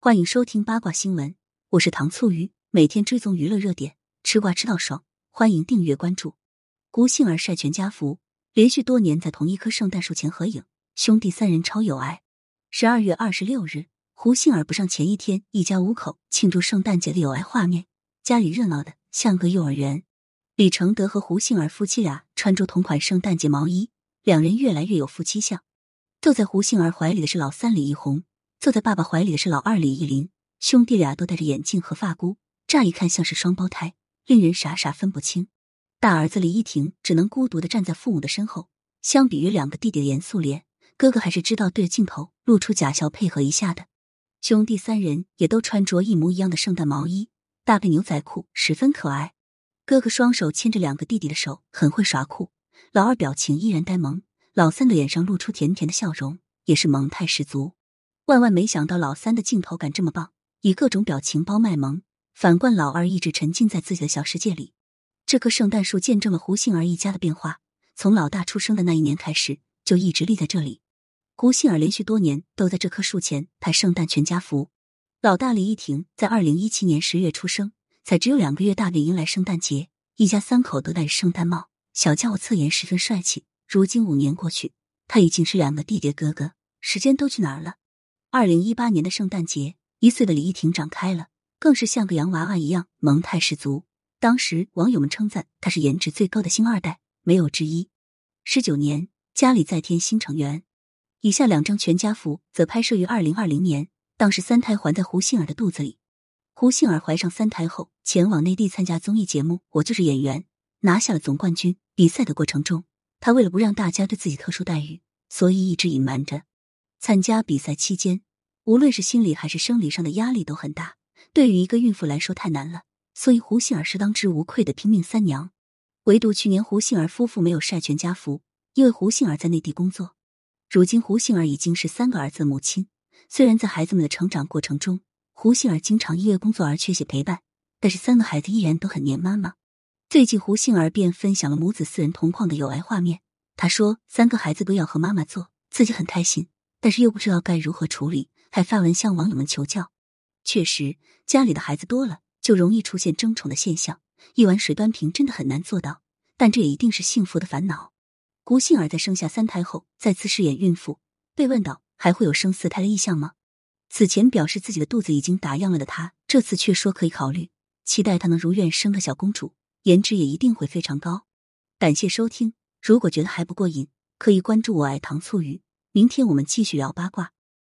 欢迎收听八卦新闻，我是糖醋鱼，每天追踪娱乐热点，吃瓜吃到爽，欢迎订阅关注。胡杏儿晒全家福，连续多年在同一棵圣诞树前合影，兄弟三人超有爱。十二月二十六日，胡杏儿不上前一天，一家五口庆祝圣诞节的有爱画面，家里热闹的像个幼儿园。李承德和胡杏儿夫妻俩穿着同款圣诞节毛衣，两人越来越有夫妻相。坐在胡杏儿怀里的是老三李易宏。坐在爸爸怀里的是老二李义林，兄弟俩都戴着眼镜和发箍，乍一看像是双胞胎，令人傻傻分不清。大儿子李依婷只能孤独的站在父母的身后，相比于两个弟弟的严肃脸，哥哥还是知道对着镜头露出假笑配合一下的。兄弟三人也都穿着一模一样的圣诞毛衣，搭配牛仔裤，十分可爱。哥哥双手牵着两个弟弟的手，很会耍酷。老二表情依然呆萌，老三的脸上露出甜甜的笑容，也是萌态十足。万万没想到，老三的镜头感这么棒，以各种表情包卖萌。反观老二，一直沉浸在自己的小世界里。这棵圣诞树见证了胡杏儿一家的变化，从老大出生的那一年开始，就一直立在这里。胡杏儿连续多年都在这棵树前拍圣诞全家福。老大李依婷在二零一七年十月出生，才只有两个月大便迎来圣诞节，一家三口都戴着圣诞帽，小家伙侧颜十分帅气。如今五年过去，他已经是两个弟弟哥哥，时间都去哪儿了？二零一八年的圣诞节，一岁的李依婷长开了，更是像个洋娃娃一样萌态十足。当时网友们称赞她是颜值最高的星二代，没有之一。十九年，家里再添新成员。以下两张全家福则拍摄于二零二零年，当时三胎还在胡杏儿的肚子里。胡杏儿怀上三胎后，前往内地参加综艺节目《我就是演员》，拿下了总冠军。比赛的过程中，她为了不让大家对自己特殊待遇，所以一直隐瞒着。参加比赛期间，无论是心理还是生理上的压力都很大，对于一个孕妇来说太难了。所以胡杏儿是当之无愧的拼命三娘。唯独去年胡杏儿夫妇没有晒全家福，因为胡杏儿在内地工作。如今胡杏儿已经是三个儿子的母亲，虽然在孩子们的成长过程中，胡杏儿经常因为工作而缺席陪伴，但是三个孩子依然都很黏妈妈。最近胡杏儿便分享了母子四人同框的有爱画面。她说：“三个孩子都要和妈妈做，自己很开心。”但是又不知道该如何处理，还发文向网友们求教。确实，家里的孩子多了，就容易出现争宠的现象，一碗水端平真的很难做到。但这也一定是幸福的烦恼。胡杏儿在生下三胎后，再次饰演孕妇，被问到还会有生四胎的意向吗？此前表示自己的肚子已经打样了的她，这次却说可以考虑，期待她能如愿生个小公主，颜值也一定会非常高。感谢收听，如果觉得还不过瘾，可以关注我爱糖醋鱼。明天我们继续聊八卦。